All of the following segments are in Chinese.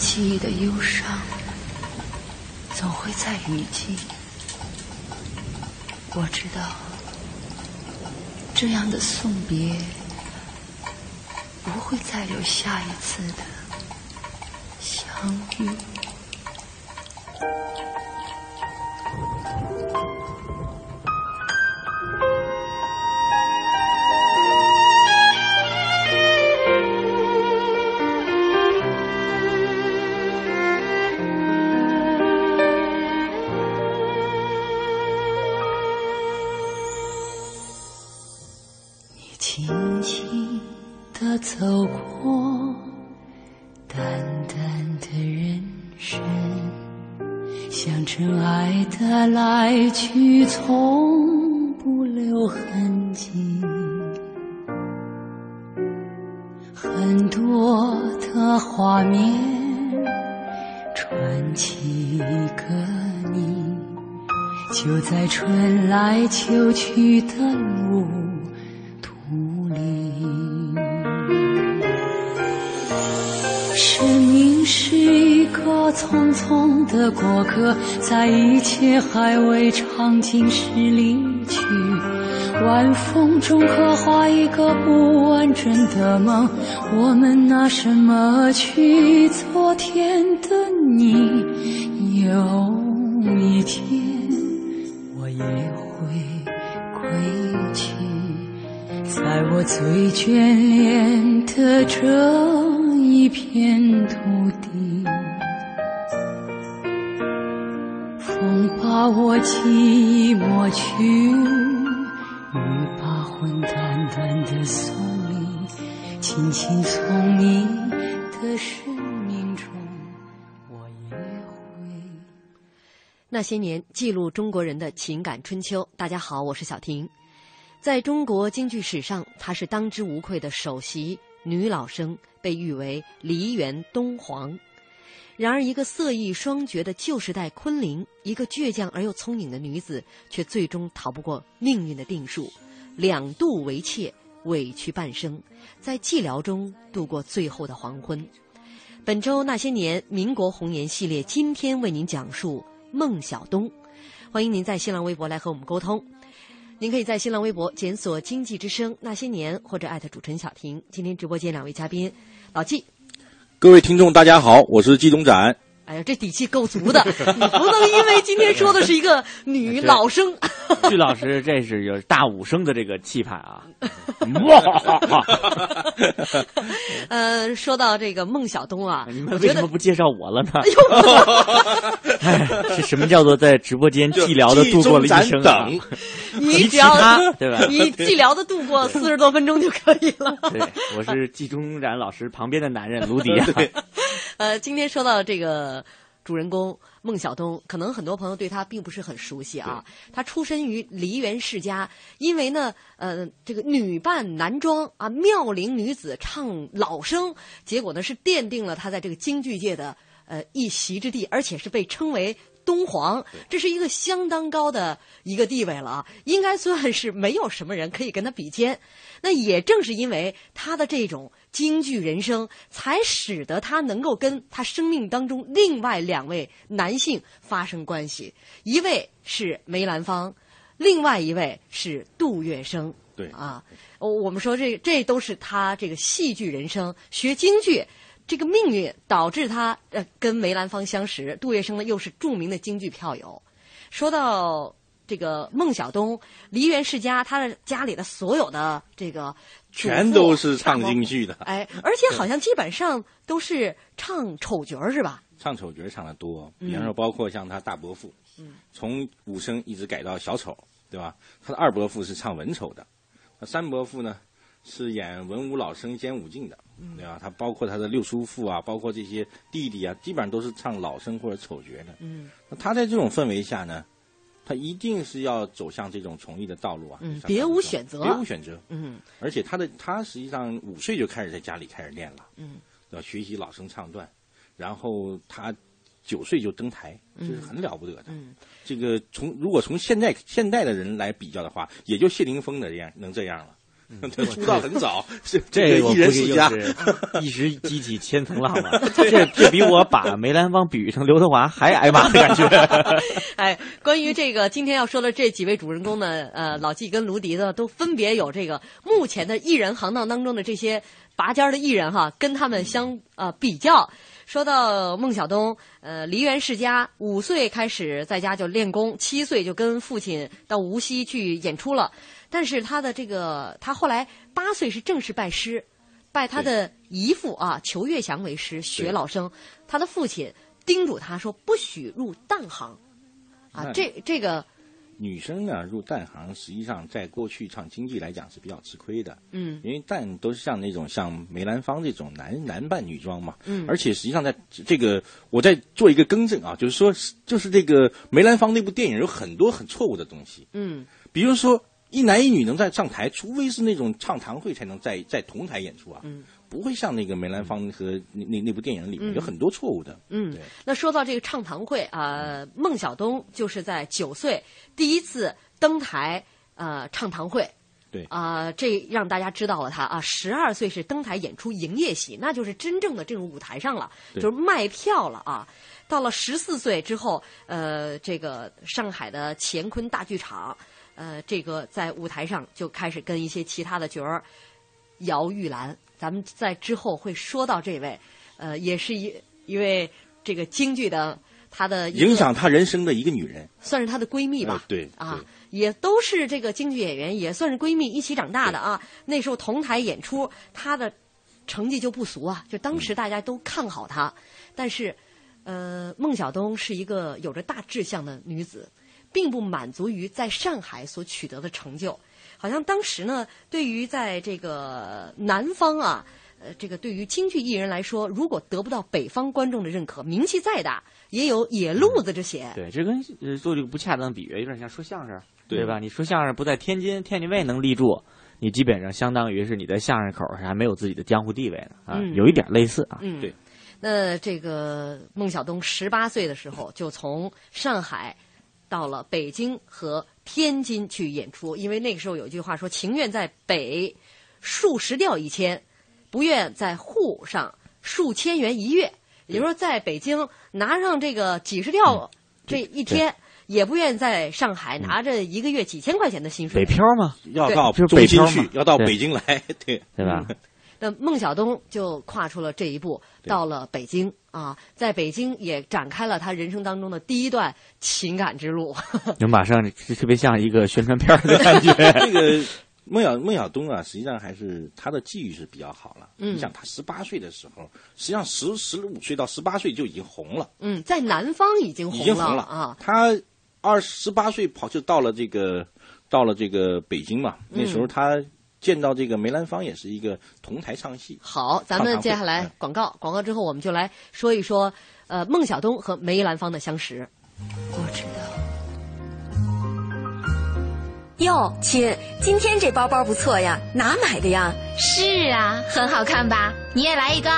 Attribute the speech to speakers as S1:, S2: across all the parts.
S1: 记忆的忧伤总会在雨季？我知道，这样的送别不会再有下一次的相遇。去的路途里，生命是一个。匆匆的过客，在一切还未尝尽时离去。晚风中刻画一个不完整的梦，我们拿什么去？昨天的你，有一天我最眷恋的这一片土地。风把我记忆抹去，雨把魂淡淡的送离，轻轻从你的生命中，我也会。
S2: 那些年，记录中国人的情感春秋。大家好，我是小婷。在中国京剧史上，她是当之无愧的首席女老生，被誉为梨园东皇。然而，一个色艺双绝的旧时代昆凌，一个倔强而又聪颖的女子，却最终逃不过命运的定数，两度为妾，委屈半生，在寂寥中度过最后的黄昏。本周那些年民国红颜系列，今天为您讲述孟小冬。欢迎您在新浪微博来和我们沟通。您可以在新浪微博检索“经济之声那些年”或者艾特主持人小婷。今天直播间两位嘉宾，老纪。
S3: 各位听众，大家好，我是季东展。
S2: 哎呀，这底气够足的，你不能因为今天说的是一个女老生。
S3: 据老师，这是有大武生的这个气派啊！
S2: 哇 呃，说到这个孟小冬啊，
S3: 你们为什么不介绍我了呢？哎，是什么叫做在直播间寂寥的度过了一生啊？
S2: 你只要
S3: 对吧？
S2: 你寂寥的度过四十多分钟就可以了。
S3: 对，我是季中然老师旁边的男人卢迪。
S2: 呃，今天说到这个主人公孟小冬，可能很多朋友对他并不是很熟悉啊。他出身于梨园世家，因为呢，呃，这个女扮男装啊，妙龄女子唱老生，结果呢是奠定了他在这个京剧界的呃一席之地，而且是被称为。东皇，这是一个相当高的一个地位了啊，应该算是没有什么人可以跟他比肩。那也正是因为他的这种京剧人生，才使得他能够跟他生命当中另外两位男性发生关系，一位是梅兰芳，另外一位是杜月笙。
S4: 对
S2: 啊，我们说这这都是他这个戏剧人生学京剧。这个命运导致他呃跟梅兰芳相识，杜月笙呢又是著名的京剧票友。说到这个孟小冬，梨园世家，他的家里的所有的这个
S4: 全都是唱京剧的，
S2: 哎，而且好像基本上都是唱丑角是吧？
S4: 唱丑角唱的多，比方说包括像他大伯父，
S2: 嗯，
S4: 从武生一直改到小丑，对吧？他的二伯父是唱文丑的，那三伯父呢？是演文武老生兼武进的，对吧？他包括他的六叔父啊，包括这些弟弟啊，基本上都是唱老生或者丑角的。
S2: 嗯，
S4: 那他在这种氛围下呢，他一定是要走向这种从艺的道路啊。
S2: 嗯，别无选择，
S4: 别无选择。
S2: 嗯，
S4: 而且他的他实际上五岁就开始在家里开始练了。
S2: 嗯，
S4: 要学习老生唱段，然后他九岁就登台，这是很了不得的。
S2: 嗯，
S4: 这个从如果从现在现代的人来比较的话，也就谢霆锋的这样能这样了。他出道很早，是
S3: 这
S4: 个艺人世家，
S3: 一时激起千层浪嘛。这这比我把梅兰芳比喻成刘德华还挨骂的感觉。
S2: 哎，关于这个今天要说的这几位主人公呢，呃，老纪跟卢迪呢，都分别有这个目前的艺人行当当中的这些拔尖的艺人哈，跟他们相呃比较。说到孟小冬，呃，梨园世家，五岁开始在家就练功，七岁就跟父亲到无锡去演出了。但是他的这个，他后来八岁是正式拜师，拜他的姨父啊裘月祥为师学老生。他的父亲叮嘱他说：“不许入旦行。”啊，这这个
S4: 女生呢入旦行，实际上在过去唱京剧来讲是比较吃亏的。
S2: 嗯，
S4: 因为旦都是像那种像梅兰芳这种男男扮女装嘛。
S2: 嗯，
S4: 而且实际上在这个，我在做一个更正啊，就是说，就是这个梅兰芳那部电影有很多很错误的东西。
S2: 嗯，
S4: 比如说。一男一女能在上台，除非是那种唱堂会才能在在同台演出啊，嗯不会像那个梅兰芳和那那那部电影里面有很多错误的。
S2: 嗯，对那说到这个唱堂会啊，孟小冬就是在九岁第一次登台呃唱堂会，
S4: 对
S2: 啊，这让大家知道了他啊，十二岁是登台演出营业戏，那就是真正的这种舞台上了，就是卖票了啊。到了十四岁之后，呃，这个上海的乾坤大剧场。呃，这个在舞台上就开始跟一些其他的角儿姚玉兰，咱们在之后会说到这位，呃，也是一一位这个京剧的她的
S4: 影响她人生的一个女人，
S2: 算是她的闺蜜吧？
S4: 对
S2: 啊，也都是这个京剧演员，也算是闺蜜一起长大的啊。那时候同台演出，她的成绩就不俗啊，就当时大家都看好她。但是，呃，孟小冬是一个有着大志向的女子。并不满足于在上海所取得的成就，好像当时呢，对于在这个南方啊，呃，这个对于京剧艺人来说，如果得不到北方观众的认可，名气再大，也有野路子这些。
S3: 对，这跟呃做这个不恰当的比喻，有点像说相声，对吧？你说相声不在天津，天津卫能立住，你基本上相当于是你在相声口上还没有自己的江湖地位呢啊，有一点类似啊。
S2: 嗯，
S4: 对。
S2: 那这个孟小冬十八岁的时候，就从上海。到了北京和天津去演出，因为那个时候有一句话说：“情愿在北数十吊一千，不愿在沪上数千元一月。”也就是说，在北京拿上这个几十吊这一天，也不愿在上海拿着一个月几千块钱的薪水。
S3: 北漂吗？
S4: 要到
S3: 北
S4: 京去，要到北京来，对
S3: 对吧？
S2: 那孟小冬就跨出了这一步，到了北京啊，在北京也展开了他人生当中的第一段情感之路。
S3: 就马上特别像一个宣传片的感觉。
S4: 这个孟小孟小冬啊，实际上还是他的际遇是比较好了。
S2: 嗯，
S4: 你想他十八岁的时候，实际上十十五岁到十八岁就已经红了。
S2: 嗯，在南方已经
S4: 已经红
S2: 了啊。
S4: 他二十八岁跑就到了这个到了这个北京嘛，那时候他。见到这个梅兰芳也是一个同台唱戏。
S2: 好，咱们接下来广告，广告之后我们就来说一说，呃，孟小冬和梅兰芳的相识。
S1: 我知道。
S5: 哟，亲，今天这包包不错呀，哪买的呀？
S6: 是啊，很好看吧？你也来一个，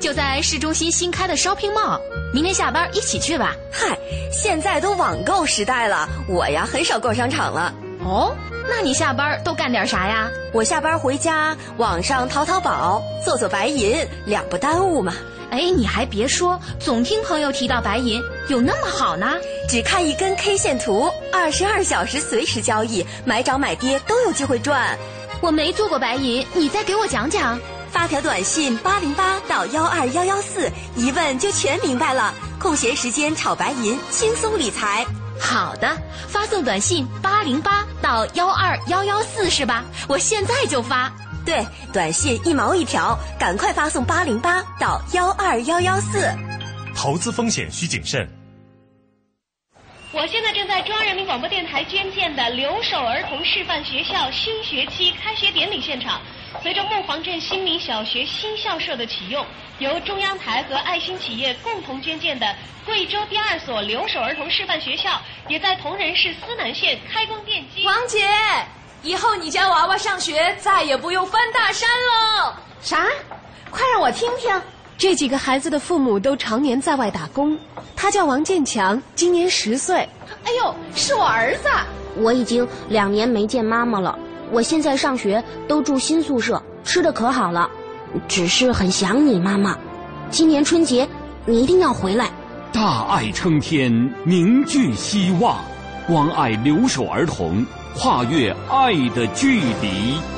S6: 就在市中心新开的 shopping mall，明天下班一起去吧。
S5: 嗨，现在都网购时代了，我呀很少逛商场了。
S6: 哦。那你下班都干点啥呀？
S5: 我下班回家，网上淘淘宝，做做白银，两不耽误嘛。
S6: 哎，你还别说，总听朋友提到白银有那么好呢。
S5: 只看一根 K 线图，二十二小时随时交易，买涨买跌都有机会赚。
S6: 我没做过白银，你再给我讲讲。
S5: 发条短信八零八到幺二幺幺四，一问就全明白了。空闲时间炒白银，轻松理财。
S6: 好的，发送短信八零八到幺二幺幺四是吧？我现在就发。
S5: 对，短信一毛一条，赶快发送八零八到幺二幺幺四。
S7: 投资风险需谨慎。
S8: 我现在正在中央人民广播电台捐建的留守儿童示范学校新学期开学典礼现场。随着木黄镇新民小学新校舍的启用，由中央台和爱心企业共同捐建的贵州第二所留守儿童示范学校，也在铜仁市思南县开工奠基。
S9: 王姐，以后你家娃娃上学再也不用翻大山喽。
S10: 啥？快让我听听。这几个孩子的父母都常年在外打工。他叫王建强，今年十岁。
S9: 哎呦，是我儿子。
S11: 我已经两年没见妈妈了。我现在上学都住新宿舍，吃的可好了，只是很想你妈妈。今年春节你一定要回来。
S12: 大爱撑天，凝聚希望，关爱留守儿童，跨越爱的距离。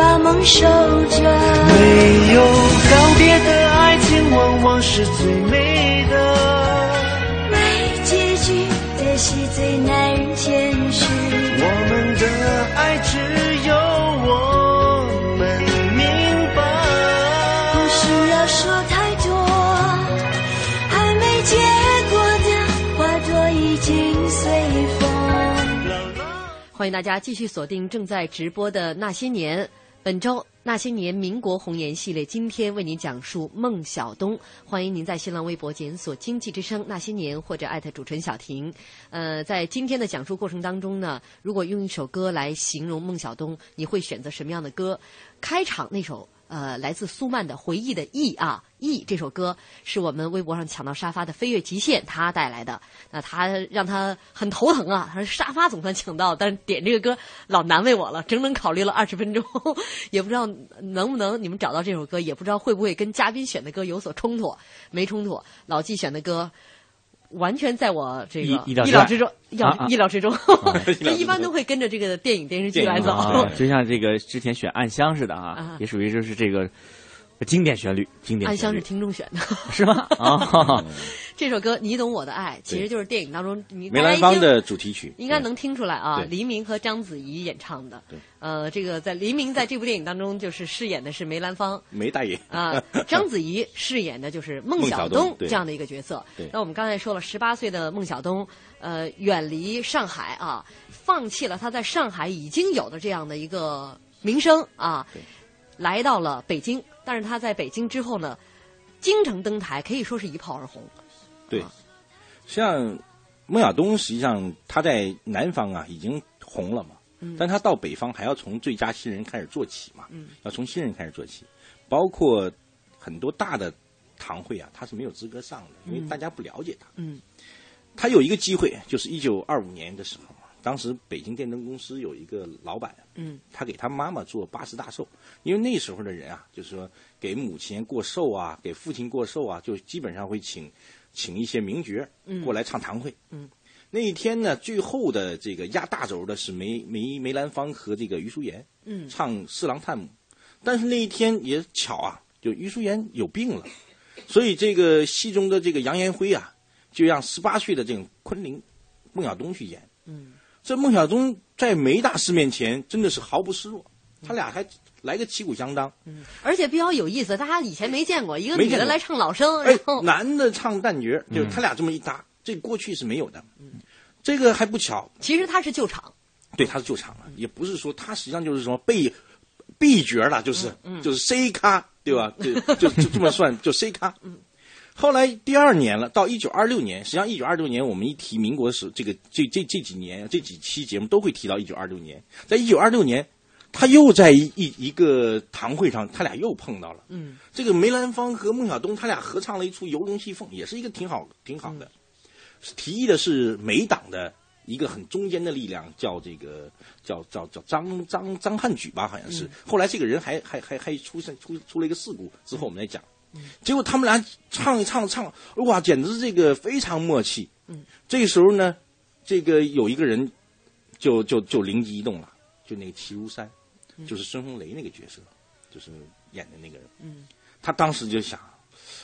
S13: 把梦守着。
S14: 没有告别的爱情，往往是最美的。
S13: 没结局的是最难人解释。
S14: 我们的爱只。
S2: 欢迎大家继续锁定正在直播的《那些年》，本周《那些年》民国红颜系列，今天为您讲述孟小冬。欢迎您在新浪微博检索“经济之声那些年”或者艾特主持人小婷。呃，在今天的讲述过程当中呢，如果用一首歌来形容孟小冬，你会选择什么样的歌？开场那首。呃，来自苏曼的回忆的忆啊忆这首歌是我们微博上抢到沙发的飞跃极限他带来的，那他让他很头疼啊，他说沙发总算抢到，但是点这个歌老难为我了，整整考虑了二十分钟，也不知道能不能你们找到这首歌，也不知道会不会跟嘉宾选的歌有所冲突，没冲突，老纪选的歌。完全在我这个
S3: 意料
S2: 之中，意
S3: 啊啊
S2: 意料之中。这一般都会跟着这个电影电视剧来走。
S3: 啊 就像这个之前选《暗香》似的啊
S2: 啊，
S3: 也属于就是这个经典旋律，经典旋律
S2: 暗香是听众选的，
S3: 是吗？啊，
S2: 这首歌《你懂我的爱》其实就是电影当中你
S4: 梅兰芳的主题曲，
S2: 应该能听出来啊，黎明和章子怡演唱的。
S4: 对，
S2: 呃，这个在黎明在这部电影当中就是饰演的是梅兰芳。
S4: 梅大爷
S2: 啊，章子怡饰演的就是孟
S4: 孟
S2: 小
S4: 小冬
S2: 这样的一个角色
S4: 对。
S2: 那我们刚才说了，十八岁的孟小冬，呃，远离上海啊，放弃了他在上海已经有的这样的一个名声啊，来到了北京。但是他在北京之后呢，京城登台可以说是一炮而红。
S4: 对，像孟小东，实际上他在南方啊已经红了嘛，
S2: 嗯。
S4: 但他到北方还要从最佳新人开始做起嘛，
S2: 嗯。
S4: 要从新人开始做起，包括很多大的堂会啊，他是没有资格上的，因为
S2: 嗯。
S4: 大家不了解他。
S2: 嗯。
S4: 他有一个机会，就是一九二五年的时候，当时北京电灯公司有一个老板，
S2: 嗯。
S4: 他给他妈妈做八十大寿，因为那时候的人啊，就是说给母亲过寿啊，给父亲过寿啊，就基本上会请请一些名角
S2: 嗯。
S4: 过来唱堂会。
S2: 嗯，
S4: 那一天呢，最后的这个压大轴的是梅梅梅兰芳和这个余淑妍，
S2: 嗯。
S4: 唱《四郎探母》，但是那一天也巧啊，就余淑妍有病了，所以这个戏中的这个杨延辉啊，就让十八岁的这个昆凌孟小冬去演。
S2: 嗯
S4: 这孟小冬在梅大师面前真的是毫不示弱，他俩还来个旗鼓相当。
S2: 嗯，而且比较有意思，大家以前没见过一个女的来唱老生，
S4: 哎
S2: 然后，
S4: 男的唱旦角，就他俩这么一搭，这过去是没有的。这个还不巧，
S2: 其实他是救场。
S4: 对，他是救场了，也不是说他实际上就是什么被 B 角了，就是就是 C 咖，对吧？就就就这么算，就 C 咖。后来第二年了，到一九二六年，实际上一九二六年我们一提民国史，这个这这这几年这几期节目都会提到一九二六年。在一九二六年，他又在一一一个堂会上，他俩又碰到了。
S2: 嗯
S4: 这个梅兰芳和孟小冬他俩合唱了一出《游龙戏凤》，也是一个挺好挺好的。提议的是梅党的一个很中间的力量，叫这个叫叫叫张张张汉举吧，好像是。
S2: 嗯
S4: 后来这个人还还还还出现出出了一个事故，之后我们再讲。结果他们俩唱一唱唱，哇，简直这个非常默契。
S2: 嗯，
S4: 这个时候呢，这个有一个人就就就灵机一动了，就那个齐如山，就是孙红雷那个角色，就是演的那个人。
S2: 嗯
S4: 他当时就想，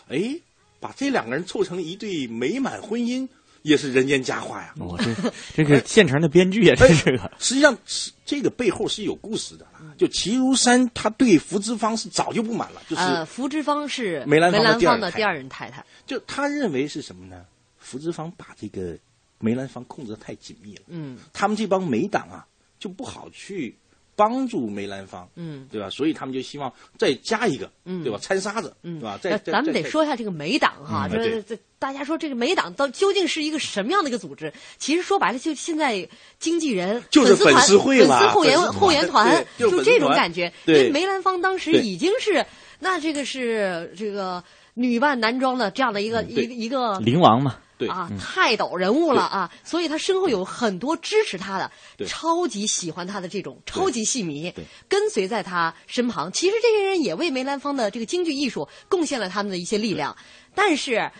S4: 哎，把这两个人凑成一对美满婚姻，也是人间佳话呀。
S3: 我这这个现成的编剧也是，这是个。
S4: 实际上是这个背后是有故事的。就齐如山，他对福芝芳是早就不满了，就是
S2: 呃，福芝芳是
S4: 梅兰芳的
S2: 芳
S4: 第二
S2: 的第二任太太。
S4: 就他认为是什么呢？福芝芳把这个梅兰芳控制的太紧密了，
S2: 嗯
S4: 他们这帮梅党啊就不好去帮助梅兰芳，
S2: 嗯
S4: 对吧？所以他们就希望再加一个，
S2: 嗯
S4: 对吧？掺沙子，
S2: 嗯
S4: 对吧？再
S2: 咱们得说一下这个梅党哈，这这大家说这个梅党到究竟是一个什么样的一个组织？其实说白了，就现在经纪人
S4: 就是
S2: 粉
S4: 粉丝会
S2: 粉丝后援后援团，
S4: 就
S2: 这种感觉。因
S4: 对
S2: 为梅兰芳当时已经是那这个是这个女扮男装的这样的一个一个一个
S3: 灵王嘛，
S4: 对
S2: 啊
S3: 嗯。
S2: 泰斗人物了啊，所以他身后有很多支持他的超级喜欢他的这种超级戏迷，跟随在他身旁。其实这些人也为梅兰芳的这个京剧艺术贡献了他们的一些力量，但是。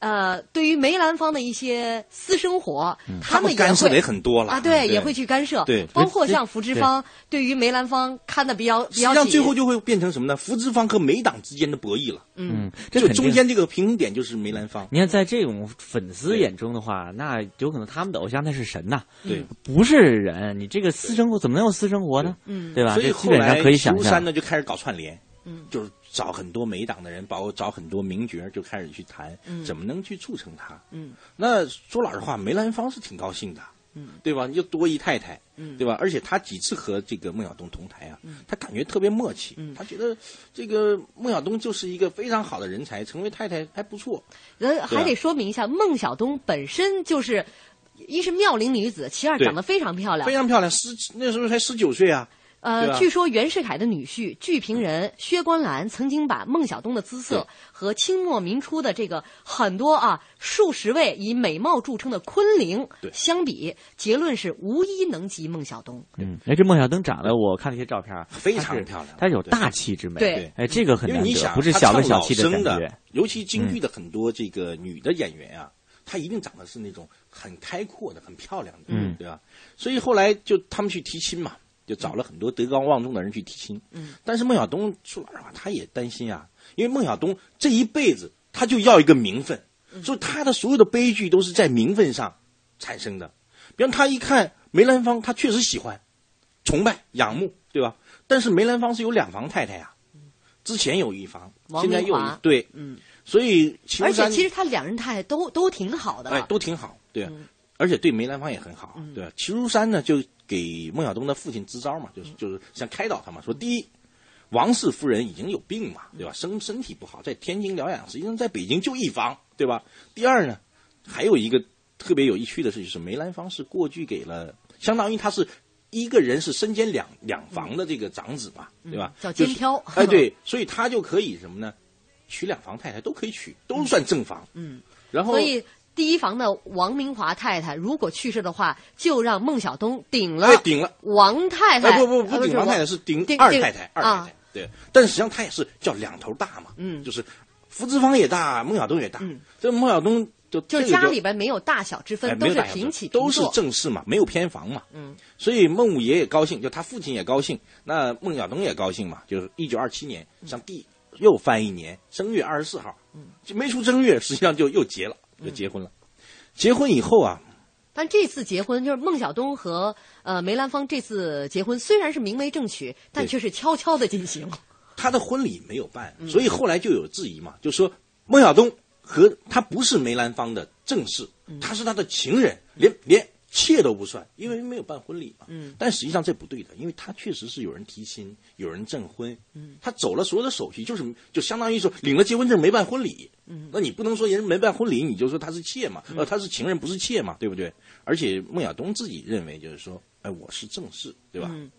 S2: 呃，对于梅兰芳的一些私生活，他们也
S4: 干涉的
S2: 会
S4: 也很多了
S2: 啊，对，
S4: 对
S2: 也会去干涉，
S4: 对
S2: 包括像福芝芳对于梅兰芳看的比较比
S4: 实际上
S2: 较紧，
S4: 最后就会变成什么呢？福芝芳和梅党之间的博弈了。
S2: 嗯，
S3: 这肯定
S4: 就中间这个平衡点就是梅兰芳。
S3: 你看，在这种粉丝眼中的话，那有可能他们的偶像那是神呐，
S4: 对，
S3: 不是人。你这个私生活怎么能有私生活呢？
S2: 嗯
S3: 对吧？
S4: 所以
S3: 基本上
S4: 后来
S3: 可以想
S4: 山。呢就开始搞串联，
S2: 嗯，
S4: 就是找很多梅党的人，包括找很多名角，就开始去谈
S2: 嗯
S4: 怎么能去促成他。
S2: 嗯
S4: 那说老实话，梅兰芳是挺高兴的，
S2: 嗯，
S4: 对吧？又多一太太，
S2: 嗯
S4: 对吧？而且他几次和这个孟小冬同台啊，
S2: 嗯
S4: 他感觉特别默契，
S2: 嗯
S4: 他觉得这个孟小冬就是一个非常好的人才，成为太太还不错。
S2: 呃，还得说明一下，孟小冬本身就是一是妙龄女子，其二长得非常漂亮，
S4: 非常漂亮，十那时候才十九岁啊。对
S2: 呃，据说袁世凯的女婿剧评人薛观澜曾经把孟小冬的姿色和清末民初的这个很多啊数十位以美貌著称的昆凌
S4: 对。
S2: 相比，结论是无一能及孟小冬。
S3: 嗯，哎，这孟小冬长得，我看了一些照片啊，
S4: 非常漂亮
S3: 她有大气之美。
S2: 对。
S3: 哎，这个很难得，不是小的小气的
S4: 生
S3: 感觉。
S4: 尤其京剧的很多这个女的演员啊，她一定长得是那种很开阔的、很漂亮的，
S3: 嗯。
S4: 对吧？所以后来就他们去提亲嘛，就找了很多德高望重的人去提亲。
S2: 嗯，
S4: 但是孟小冬说老实话，他也担心啊，因为孟小冬这一辈子他就要一个名分，所以他的所有的悲剧都是在名分上产生的。比方他一看梅兰芳，他确实喜欢、崇拜、仰慕，对吧？但是梅兰芳是有两房太太呀、之前有一房，现在又一对，
S2: 嗯，
S4: 所以齐
S2: 而且其实他两人太太都都挺好的，
S4: 哎，都挺好，对啊，而且对梅兰芳也很好，对吧？齐如山呢，就给孟小冬的父亲支招嘛，就是就是想开导他嘛，说第一，王氏夫人已经有病嘛，对吧？身身体不好，在天津疗养，实际上在北京就一房，对吧？第二呢，还有一个特别有趣的事，就是梅兰芳是过继给了，相当于他是。一个人是身兼两两房的这个长子嘛，对吧？
S2: 叫
S4: 就是
S2: 肩挑
S4: 哎，对，所以他就可以什么呢？娶两房太太都可以娶，都算正房。
S2: 嗯，
S4: 然后
S2: 所以第一房的王明华太太如果去世的话，就让孟小冬顶了，
S4: 哎顶了。
S2: 王太太，
S4: 哎，不不不
S2: 呃
S4: 顶王太太是顶二太太，二太
S2: 啊。
S4: 太，对。但实际上他也是叫两头大嘛，
S2: 嗯，
S4: 就是福芝芳也大，孟小冬也大。
S2: 嗯，
S4: 这孟小冬就
S2: 就家里边没有大小之
S4: 哎
S2: 分，都是平起
S4: 都是，正室嘛，没有偏房嘛。
S2: 嗯，
S4: 所以孟五爷也高兴，就他父亲也高兴，那孟小冬也高兴嘛。就是一九二七年，上第又翻一年，正月二十四号，
S2: 嗯，
S4: 就没出正月，实际上就又结了，就结婚了。结婚以后啊，
S2: 但这次结婚就是孟小冬和呃梅兰芳这次结婚虽然是明媒正娶，但却是悄悄的进行。
S4: 他的婚礼没有办，
S2: 嗯
S4: 所以后来就有质疑嘛，就说孟小冬和他不是梅兰芳的正室，
S2: 嗯
S4: 他是他的情人，连连妾都不算，因为没有办婚礼嘛。
S2: 嗯，
S4: 但实际上这不对的，因为他确实是有人提亲，有人证婚，
S2: 嗯，
S4: 他走了所有的手续，就是就相当于说领了结婚证没办婚礼，
S2: 嗯，
S4: 那你不能说人没办婚礼，你就说他是妾嘛，呃，他是情人不是妾嘛，对不对？而且孟亚东自己认为就是说，哎，我是正室，对吧？
S2: 嗯，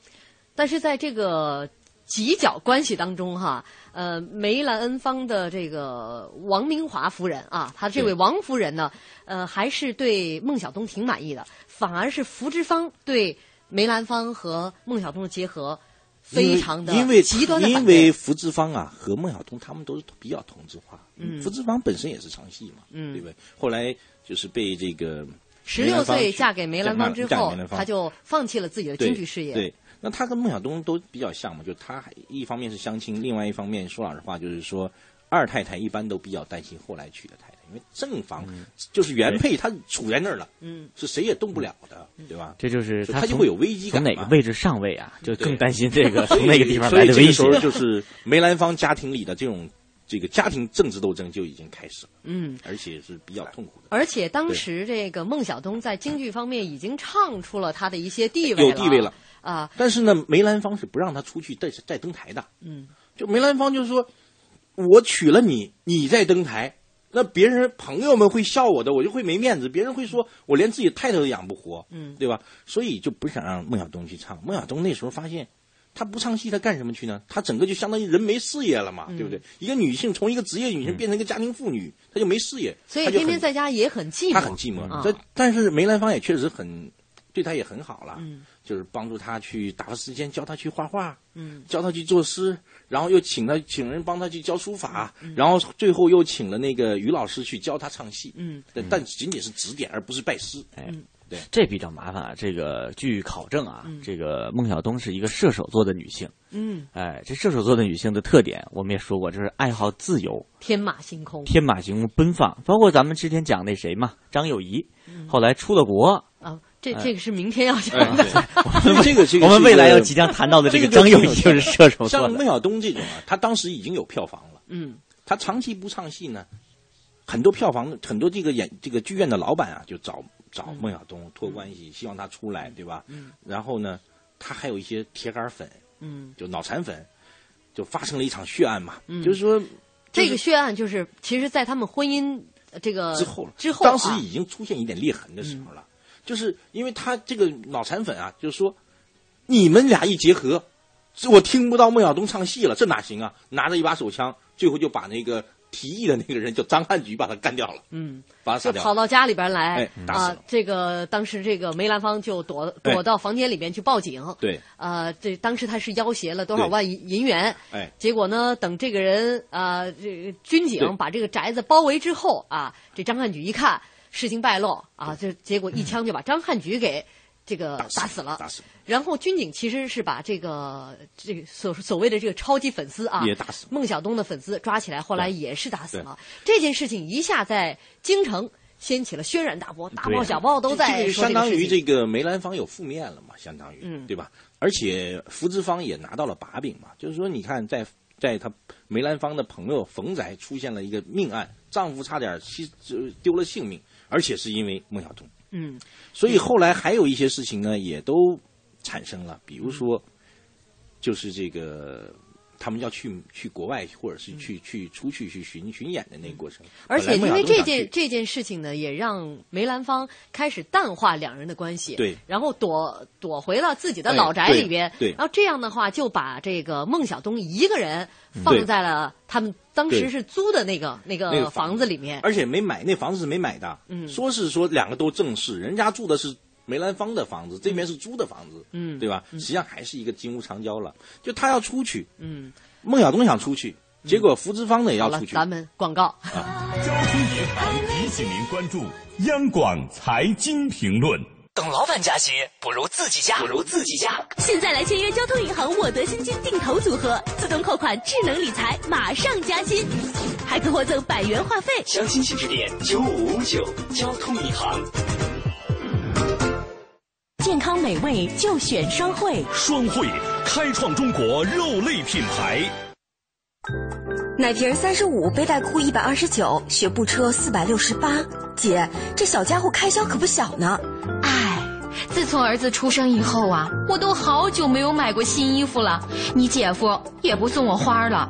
S2: 但是在这个犄角关系当中，哈，呃，梅兰恩芳的这个王明华夫人啊，她这位王夫人呢，呃，还是对孟小冬挺满意的，反而是福芝芳对梅兰芳和孟小冬的结合非常的
S4: 因为
S2: 极端的
S4: 因为福芝芳啊和孟小冬他们都是比较同质化，
S2: 嗯。
S4: 福芝芳本身也是唱戏嘛，
S2: 嗯。
S4: 对不对？后来就是被这个
S2: 十六岁嫁给梅兰芳之后她就放弃了自己的京剧事业。
S4: 对，那他跟孟小冬都比较像嘛，就他还一方面是相亲，另外一方面说老实话就是说，二太太一般都比较担心后来娶的太太，因为正房就是原配，他处在那儿了，
S2: 嗯，
S4: 是谁也动不了的，对吧？
S3: 这就是
S4: 他就会有危机感
S3: 哪个位置上位啊，就更担心这个从那个地方
S4: 所以
S3: 来的威胁
S4: 这个时候。就是梅兰芳家庭里的这种这个家庭政治斗争就已经开始了，
S2: 嗯，
S4: 而且是比较痛苦的。
S2: 而且当时这个孟小冬在京剧方面已经唱出了他的一些地位
S4: 有地位了
S2: 啊。
S4: 但是呢，梅兰芳是不让他出去再再登台的。
S2: 嗯，
S4: 就梅兰芳就是说，我娶了你，你再登台，那别人朋友们会笑我的，我就会没面子，别人会说我连自己太太都养不活，
S2: 嗯，
S4: 对吧？所以就不想让孟小冬去唱。孟小冬那时候发现。他不唱戏，他干什么去呢？他整个就相当于人没事业了嘛，
S2: 嗯
S4: 对不对？一个女性从一个职业女性变成一个家庭妇女，她就没事业，
S2: 所以
S4: 她
S2: 天天在家也很寂寞。
S4: 他很寂寞。
S2: 啊
S4: 这、但是梅兰芳也确实很对他也很好了，
S2: 嗯
S4: 就是帮助他去打发时间，教他去画画，
S2: 嗯
S4: 教他去作诗，然后又请他请人帮他去教书法，
S2: 嗯
S4: 然后最后又请了那个于老师去教他唱戏。
S2: 嗯，
S4: 但但仅仅是指点，而不是拜师。
S3: 哎，
S4: 对，
S3: 这比较麻烦啊。这个据考证啊，
S2: 嗯
S3: 这个孟小冬是一个射手座的女性。
S2: 嗯，
S3: 哎，这射手座的女性的特点，我们也说过，就是爱好自由，
S2: 天马行空。
S3: 天马行空、奔放。包括咱们之前讲那谁嘛，张幼仪，后来出了国。
S2: 啊，这
S3: 哎
S2: 这个是明天要讲
S4: 哎
S2: 的。
S4: 这个 这个
S3: 我们未来要即将谈到的这个张幼仪就是射手座
S4: 像孟小冬这种啊，他当时已经有票房了。
S2: 嗯，
S4: 他长期不唱戏呢，很多票房很多这个演这个剧院的老板啊，就找找孟小冬托关系，希望他出来，对吧？
S2: 嗯。
S4: 然后呢，他还有一些铁杆粉，
S2: 嗯，
S4: 就脑残粉，就发生了一场血案嘛。
S2: 嗯
S4: 就是说，
S2: 这个血案就是，其实，在他们婚姻呃这个
S4: 之后了
S2: 之后啊，
S4: 当时已经出现一点裂痕的时候了。就是因为他这个脑残粉啊，就是说，你们俩一结合，这我听不到孟小冬唱戏了，这哪行啊？拿着一把手枪，最后就把那个提议的那个人叫张汉举把他干掉了，
S2: 嗯，
S4: 把他杀掉
S2: 跑到家里边来
S4: 哎打死
S2: 这个当时这个梅兰芳就躲
S4: 哎
S2: 躲到房间里面去报警。
S4: 对，
S2: 呃，这当时他是要挟了多少万银银元？
S4: 哎，
S2: 结果呢，等这个人啊、呃，这个军警把这个宅子包围之后啊，这张汉举一看，事情败露啊，这结果一枪就把张汉举给这个打死了。
S4: 打死。
S2: 然后军警其实是把这个这个所所谓的这个超级粉丝啊，
S4: 也打死
S2: 孟小冬的粉丝抓起来，后来也是打死了。这件事情一下在京城掀起了轩然大波，大报小报都在说
S4: 相当于
S2: 这
S4: 个梅兰芳有负面了嘛，相当于，
S2: 嗯，
S4: 对吧？而且福芝芳也拿到了把柄嘛，就是说，你看，在在他梅兰芳的朋友冯宅出现了一个命案，丈夫差点牺丢了性命，而且是因为孟小冬。
S2: 嗯，
S4: 所以后来还有一些事情呢，也都产生了，比如说，就是这个他们要去去国外，或者是去去出去去巡巡演的那个过程。
S2: 而且因为这件这件事情呢，也让梅兰芳开始淡化两人的关系，
S4: 对，
S2: 然后躲躲回了自己的老宅里边，
S4: 对，
S2: 然后这样的话就把这个孟小冬一个人放在了他们当时是租的那个
S4: 那
S2: 个
S4: 房
S2: 子里面，
S4: 而且没买那房子是没买的，
S2: 嗯，
S4: 说是说两个都正式，人家住的是。梅兰芳的房子，这边是租的房子，
S2: 嗯，
S4: 对吧？实际上还是一个金屋藏娇了。就他要出去，
S2: 嗯，
S4: 孟小冬想出去，结果福芝芳呢也要出去。
S2: 咱们广告。
S7: 交通银行提醒您关注央广财经评论。
S15: 等老板加薪，不如自己加，不如自己加。
S5: 现在来签约交通银行沃德新金定投组合，自动扣款，智能理财，马上加薪，还可获赠百元话费。
S15: 详情请致电九五五九交通银行。
S5: 健康美味就选双汇，
S7: 双汇开创中国肉类品牌。
S5: 奶瓶三十五，背带裤一百二十九，学步车四百六十八。姐，这小家伙开销可不小呢。
S6: 哎，自从儿子出生以后啊，我都好久没有买过新衣服了。你姐夫也不送我花了。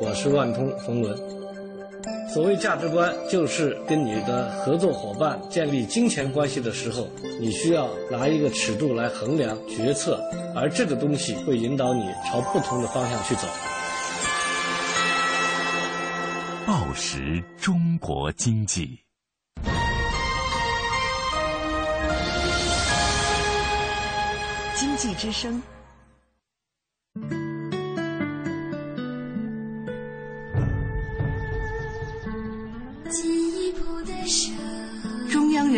S16: 我是万通冯仑。所谓价值观，就是跟你的合作伙伴建立金钱关系的时候，你需要拿一个尺度来衡量决策，而这个东西会引导你朝不同的方向去走。
S7: 报时中国经济。
S17: 经济之声，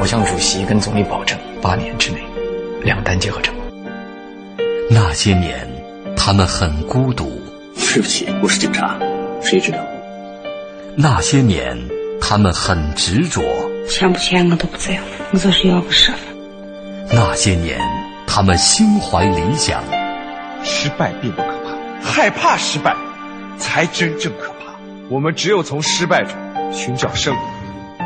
S18: 我向主席跟总理保证，八年之内两弹结合成功。
S19: 那些年，他们很孤独。
S18: 对不起，我是警察，谁知道？
S19: 那些年，他们很执着。
S20: 钱不钱我都不在乎，我就是要个身份。
S19: 那些年。他们心怀理想，
S21: 失败并不可怕，害怕失败才真正可怕。我们只有从失败中寻找胜利，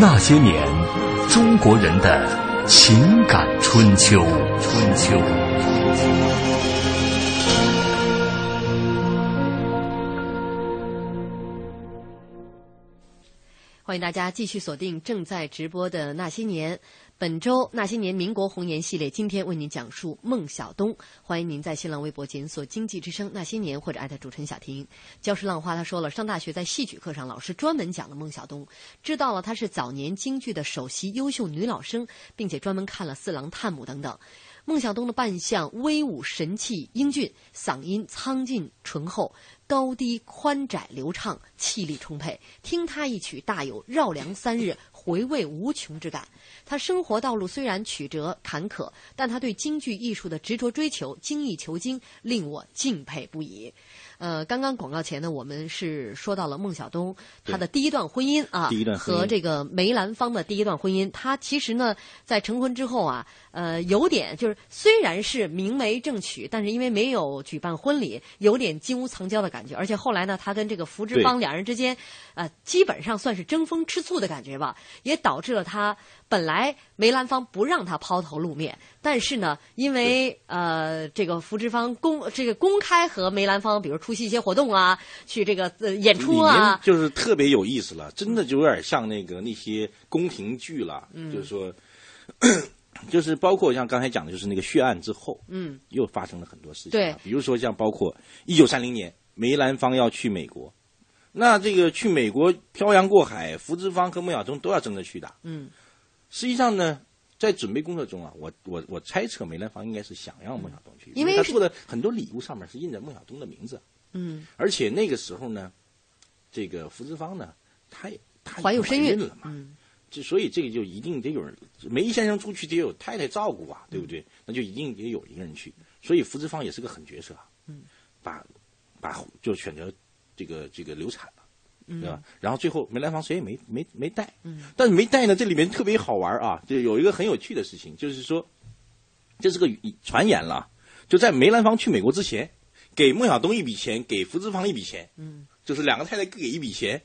S19: 那些年中国人的情感春秋。
S2: 欢迎大家继续锁定正在直播的那些年。本周《那些年》民国红颜系列，今天为您讲述孟小冬。欢迎您在新浪微博检索“经济之声那些年”或者艾特主持人小婷。教师浪花他说了，上大学在戏曲课上，老师专门讲了孟小冬，知道了她是早年京剧的首席优秀女老生，并且专门看了《四郎探母》等等。孟小冬的扮相威武神气英俊，嗓音苍劲醇厚，高低宽窄流畅，气力充沛。听他一曲，大有绕梁三日，回味无穷之感。他生活道路虽然曲折坎坷，但他对京剧艺术的执着追求、精益求精，令我敬佩不已。呃，刚刚广告前呢，我们是说到了孟小冬他的第一段婚姻啊，
S4: 第一段
S2: 和这个梅兰芳的第一段婚姻。他其实呢，在成婚之后啊，呃，有点就是虽然是明媒正娶，但是因为没有举办婚礼，有点金屋藏娇的感觉。而且后来呢，他跟这个福芝芳两人之间，呃，基本上算是争风吃醋的感觉吧，也导致了他本来梅兰芳不让他抛头露面，但是呢，因为呃，这个福芝芳公这个公开和梅兰芳，比如出席一些活动啊，去这个呃演出啊，
S4: 就是特别有意思了，真的就有点像那个那些宫廷剧了，
S2: 嗯。
S4: 就是说，就是包括像刚才讲的，就是那个血案之后，
S2: 嗯，
S4: 又发生了很多事情，
S2: 对，
S4: 比如说像包括一九三零年梅兰芳要去美国，那这个去美国漂洋过海，福芝芳和孟小冬都要争着去的，
S2: 嗯，
S4: 实际上呢。在准备工作中啊，我我我猜测梅兰芳应该是想让孟小冬去，
S2: 因为
S4: 他做的很多礼物上面是印着孟小冬的名字，
S2: 嗯，
S4: 而且那个时候呢，这个福芝芳呢，她也她
S2: 怀有身孕。
S4: 了嘛，
S2: 嗯，
S4: 就所以这个就一定得有人，梅先生出去得有太太照顾
S2: 嗯。
S4: 啊，对不对？那就一定得有一个人去，所以福芝芳也是个狠角色啊，
S2: 嗯，
S4: 把把就选择这个这个流产了。
S2: 嗯
S4: 对吧？然后最后梅兰芳谁也没没没带，
S2: 嗯，
S4: 但是没带呢，这里面特别好玩啊，就有一个很有趣的事情，就是说，这是个传言了，就在梅兰芳去美国之前，给孟小冬一笔钱，给福芝芳一笔钱，
S2: 嗯，
S4: 就是两个太太各给一笔钱。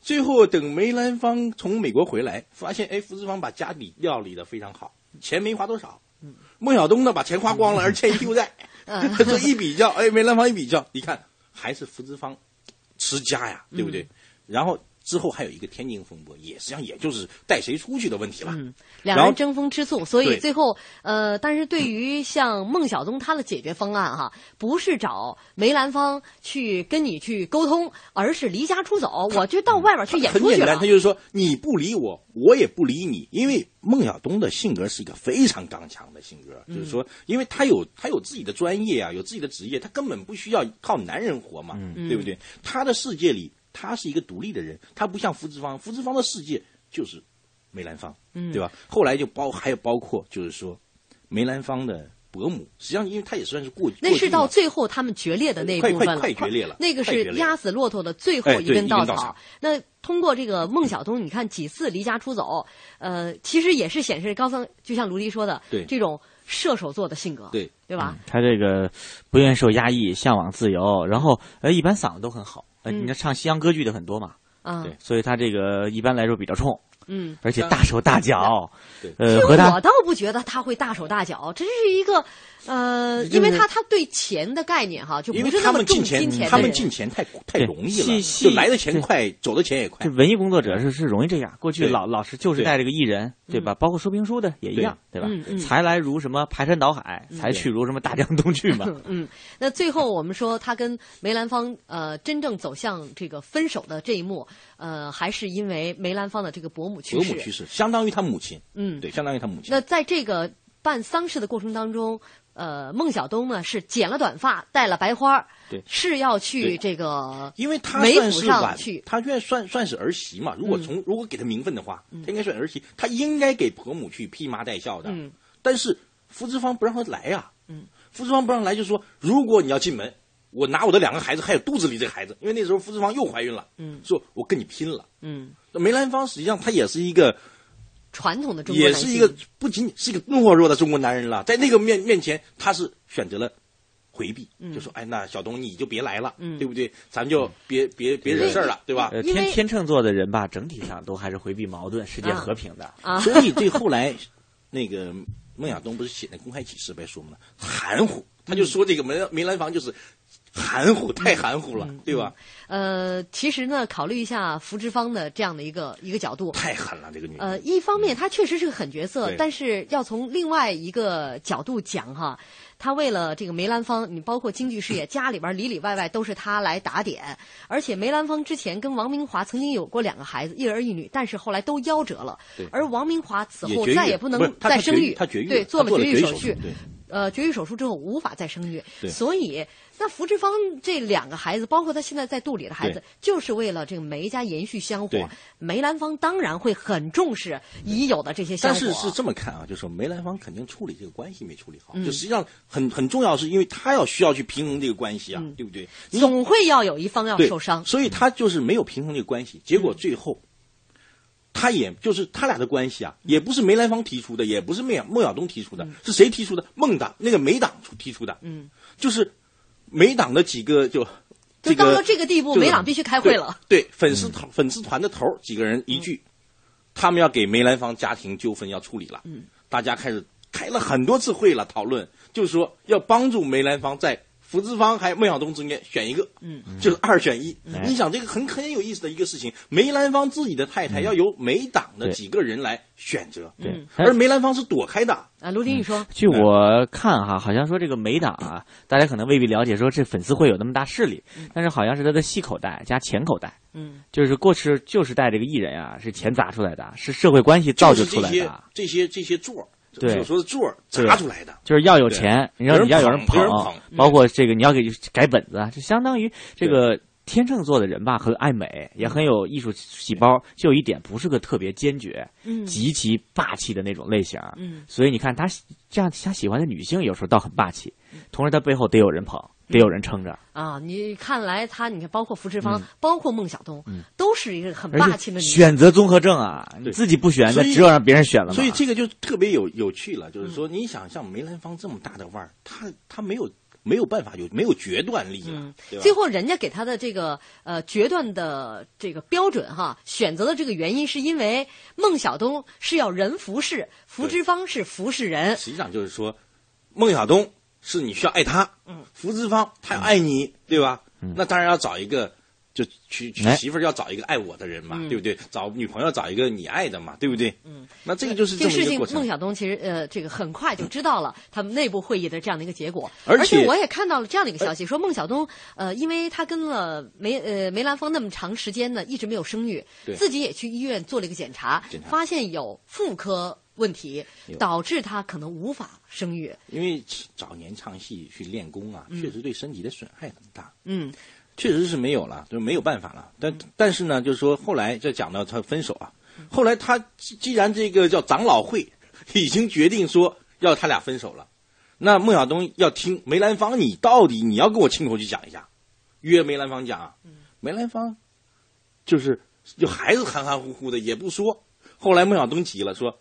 S4: 最后等梅兰芳从美国回来，发现哎，福芝芳把家里料理的非常好，钱没花多少。
S2: 嗯，
S4: 孟小冬呢把钱花光了，而欠一屁股债。
S2: 嗯
S4: 这一比较，哎，梅兰芳一比较，你看还是福芝芳持家呀，对不对？然后之后还有一个天津风波，也实际上也就是带谁出去的问题了。
S2: 嗯，两人争风吃醋，所以最后呃，但是对于像孟小冬他的解决方案哈，不是找梅兰芳去跟你去沟通，而是离家出走，我就到外边去演出去
S4: 很简单，
S2: 了
S4: 他。就是说你不理我，我也不理你，因为孟小冬的性格是一个非常刚强的性格，
S2: 嗯
S4: 就是说，因为他有他有自己的专业啊，有自己的职业，他根本不需要靠男人活嘛，
S2: 嗯
S4: 对不对？他的世界里，他是一个独立的人，他不像福芝芳，福芝芳的世界就是梅兰芳，
S2: 嗯。
S4: 对吧？后来就包还有包括就是说梅兰芳的伯母，实际上因为他也算是过
S2: 那是到最后他们决裂的那一部分了，
S4: 快快决裂了
S2: 那个是压死骆驼的最后
S4: 一根稻草。
S2: 那通过这个孟小冬，你看几次离家出走，呃，其实也是显示高僧，就像卢迪说的，
S3: 对。
S2: 这种射手座的性格，
S4: 对。
S2: 对吧？
S3: 他这个不愿受压抑，向往自由，然后呃，一般嗓子都很好。呃，
S2: 嗯。
S3: 你看唱西洋歌剧的很多嘛，
S2: 啊，
S3: 对，所以他这个一般来说比较冲，
S2: 嗯，
S3: 而且大手大脚。呃，
S2: 我倒不觉得他会大手大脚，这是一个呃，因为他他对钱的概念哈，就
S4: 因为
S2: 不是那么重
S4: 他们进
S2: 金钱，
S4: 他们进钱太太容易了，就来的钱快，走的钱也快
S3: 这。文艺工作者是是容易这样。过去老老是就是带这个艺人，对吧？包括说评书的也一样，对吧
S2: 嗯嗯？
S3: 才来如什么排山倒海，才去如什么大江东去嘛。
S2: 嗯，那最后我们说他跟梅兰芳呃真正走向这个分手的这一幕，呃，还是因为梅兰芳的这个伯母去世。
S4: 伯母去世，相当于他母亲。
S2: 嗯
S4: 对，相当于他母亲。
S2: 那在这个办丧事的过程当中，呃，孟小冬呢是剪了短发，戴了白花，
S4: 对
S2: 是要去这个
S4: 因为他算是晚
S2: 去，，
S4: 他愿算算是儿媳嘛。如果
S2: 嗯
S4: 从、如果给他名分的话，他应该算儿媳，他应该给婆母去披麻戴孝的。
S2: 嗯
S4: 但是福芝芳不让他来呀、
S2: 嗯，
S4: 福芝芳不让来，就说如果你要进门，我拿我的两个孩子，还有肚子里这个孩子，因为那时候福芝芳又怀孕了，
S2: 嗯
S4: 说我跟你拼了。
S2: 嗯，
S4: 那梅兰芳实际上他也是一个，
S2: 传统的中国男
S4: 也是一个不仅仅是一个懦弱的中国男人了，在那个面面前，他是选择了回避，
S2: 嗯
S4: 就说哎，那小东你就别来了，
S2: 嗯
S4: 对不对？咱们就别别别惹事儿了，对吧？
S3: 呃，天天秤座的人吧，整体上都还是回避矛盾、世界和平的。
S2: 啊
S4: 所以这后来，那个孟小冬不是写那公开启示呗，说嘛，含糊，他就说这个梅梅兰芳就是含糊，太含糊了，对吧？
S2: 呃，其实呢，考虑一下福芝芳的这样的一个一个角度，
S4: 太狠了，这个女人。
S2: 呃，一方面她确实是个狠角色，
S4: 对
S2: 但是要从另外一个角度讲哈，她为了这个梅兰芳，你包括京剧事业，家里边里里外外都是她来打点，而且梅兰芳之前跟王明华曾经有过两个孩子，一儿一女，但是后来都夭折了
S4: 对，
S2: 而王明华此后再也不能再生育，
S4: 绝育他绝育
S2: 对，做了
S4: 绝育
S2: 手续。呃，绝育手术之后无法再生育，
S4: 对
S2: 所以那福芝芳这两个孩子，包括他现在在肚里的孩子，就是为了这个梅家延续香火。梅兰芳当然会很重视已有的这些香火。
S4: 但是是这么看啊，就是说梅兰芳肯定处理这个关系没处理好，
S2: 嗯
S4: 就实际上很很重要，是因为他要需要去平衡这个关系啊，对不对？
S2: 总会要有一方要受伤。
S4: 所以他就是没有平衡这个关系，结果最后。他也就是他俩的关系啊，也不是梅兰芳提出的，也不是孟孟小冬提出的，是谁提出的？孟党那个梅党提出的，
S2: 嗯，
S4: 就是梅党的几个就
S2: 就到了这个地步，梅党必须开会了。
S4: 对，对粉丝团、粉丝团的头几个人一句，他们要给梅兰芳家庭纠纷要处理了。
S2: 嗯，
S4: 大家开始开了很多次会了，讨论就是说要帮助梅兰芳在福芝芳还有孟小冬中间选一个，
S2: 嗯，
S4: 就是二选一。
S3: 哎
S4: 你想这个很很有意思的一个事情，梅兰芳自己的太太要由梅党的几个人来选择，
S3: 对。
S2: 嗯
S4: 而梅兰芳是躲开的。
S2: 啊，卢丁，你说，
S3: 据我看哈，好像说这个梅党啊，大家可能未必了解，说这粉丝会有那么大势力，但是好像是他的细口袋加钱口袋，
S2: 嗯，
S3: 就是过去旧时代这个艺人啊，是钱砸出来的，是社会关系造就出来的，
S4: 这些这些这些座儿，
S3: 对
S4: 所说的座儿
S3: 对
S4: 砸出来的，
S3: 就是要有钱，你要你要有人
S4: 捧
S3: 包括这个你要给改本子，就相当于这个天秤座的人吧，很爱美，也很有艺术细胞，就有一点不是个特别坚决，
S2: 嗯
S3: 极其霸气的那种类型，
S2: 嗯。
S3: 所以你看他喜这样他喜欢的女性有时候倒很霸气，同时他背后得有人捧，得有人撑着。
S2: 啊，你看来他，你看，包括福芝芳，
S3: 嗯
S2: 包括孟小冬，
S3: 嗯
S2: 都是一个很霸气的女人。
S3: 选择综合症啊，你自己不选，那只有让别人选了嘛。
S4: 所以这个就特别有有趣了，就是说，你想像梅兰芳这么大的腕儿，他他没有没有办法有没有决断力了，对吧？
S2: 最后，人家给他的这个呃决断的这个标准哈，选择的这个原因是因为孟小冬是要人服侍，福芝芳是服侍人。
S4: 实际上就是说，孟小冬是你需要爱他，
S2: 嗯，
S4: 福芝芳他要爱你，对吧？
S3: 嗯
S4: 那当然要找一个。就娶娶
S3: 哎
S4: 媳妇儿要找一个爱我的人嘛，
S2: 嗯
S4: 对不对？找女朋友找一个你爱的嘛，对不对？
S2: 嗯，
S4: 那这个就是这
S2: 这个事情孟。小冬其实呃，这个很快就知道了他们内部会议的这样的一个结果，
S4: 而且
S2: 且我也看到了这样的一个消息，说孟小冬呃，因为他跟了梅呃梅兰芳那么长时间呢，一直没有生育
S4: 对，
S2: 自己也去医院做了一个检查，
S4: 检查
S2: 发现有妇科问题，导致他可能无法生育。
S4: 因为早年唱戏去练功啊，
S2: 嗯
S4: 确实对身体的损害很大。
S2: 嗯
S4: 确实是没有了，就没有办法了。但但是呢，就是说后来再讲到他分手啊，后来他既既然这个叫长老会 已经决定说要他俩分手了，那孟小冬要听梅兰芳，你到底你要跟我亲口去讲一下，约梅兰芳讲啊，梅兰芳就是就还是含含糊糊的也不说。后来孟小冬急了，说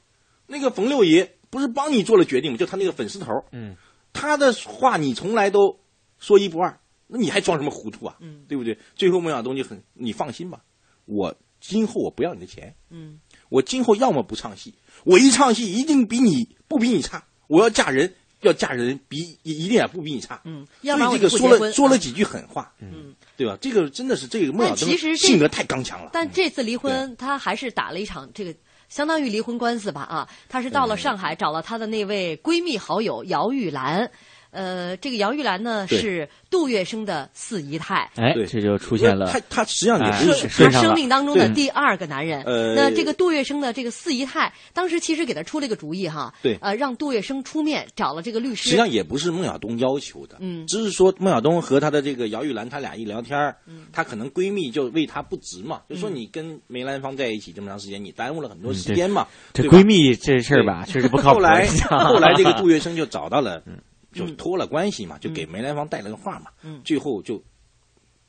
S4: 那个冯六爷不是帮你做了决定吗？就他那个粉丝头，
S3: 嗯，
S4: 他的话你从来都说一不二，那你还装什么糊涂啊？
S2: 嗯，
S4: 对不对？最后孟小冬就很，你放心吧，我今后我不要你的钱，
S2: 嗯。
S4: 我今后要么不唱戏，我一唱戏一定比你不比你差，我要嫁人要嫁人比一一定也不比你差，
S2: 嗯，要不然我
S4: 所以这个说了说了几句狠话，
S2: 嗯。
S4: 对吧？这个真的是这个孟小冬
S2: 但其实这
S4: 性格太刚强了，
S2: 但这次离婚，他还是打了一场这个相当于离婚官司吧啊，她是到了上海找了她的那位闺蜜好友姚玉兰。呃，这个姚玉兰呢是杜月笙的四姨太，
S3: 哎，这就出现了。
S4: 他他实际上也
S3: 哎
S4: 不
S2: 他
S4: 是顺上了。
S2: 生命当中的第二个男人。
S4: 呃
S2: 那这个杜月笙的这个四姨太，当时其实给他出了一个主意哈，
S4: 对。
S2: 呃，让杜月笙出面找了这个律师。
S4: 实际上也不是孟小冬要求的，
S2: 嗯。
S4: 只是说孟小冬和他的这个姚玉兰，他俩一聊天儿，她可能闺蜜就为她不值嘛，就说你跟梅兰芳在一起这么长时间，你耽误了很多时间嘛，
S3: 这闺蜜这事儿吧，确实不靠谱。
S4: 后来 后来这个杜月笙就找到了，就托了关系嘛，就给梅兰芳带了个话嘛，
S2: 嗯
S4: 最后就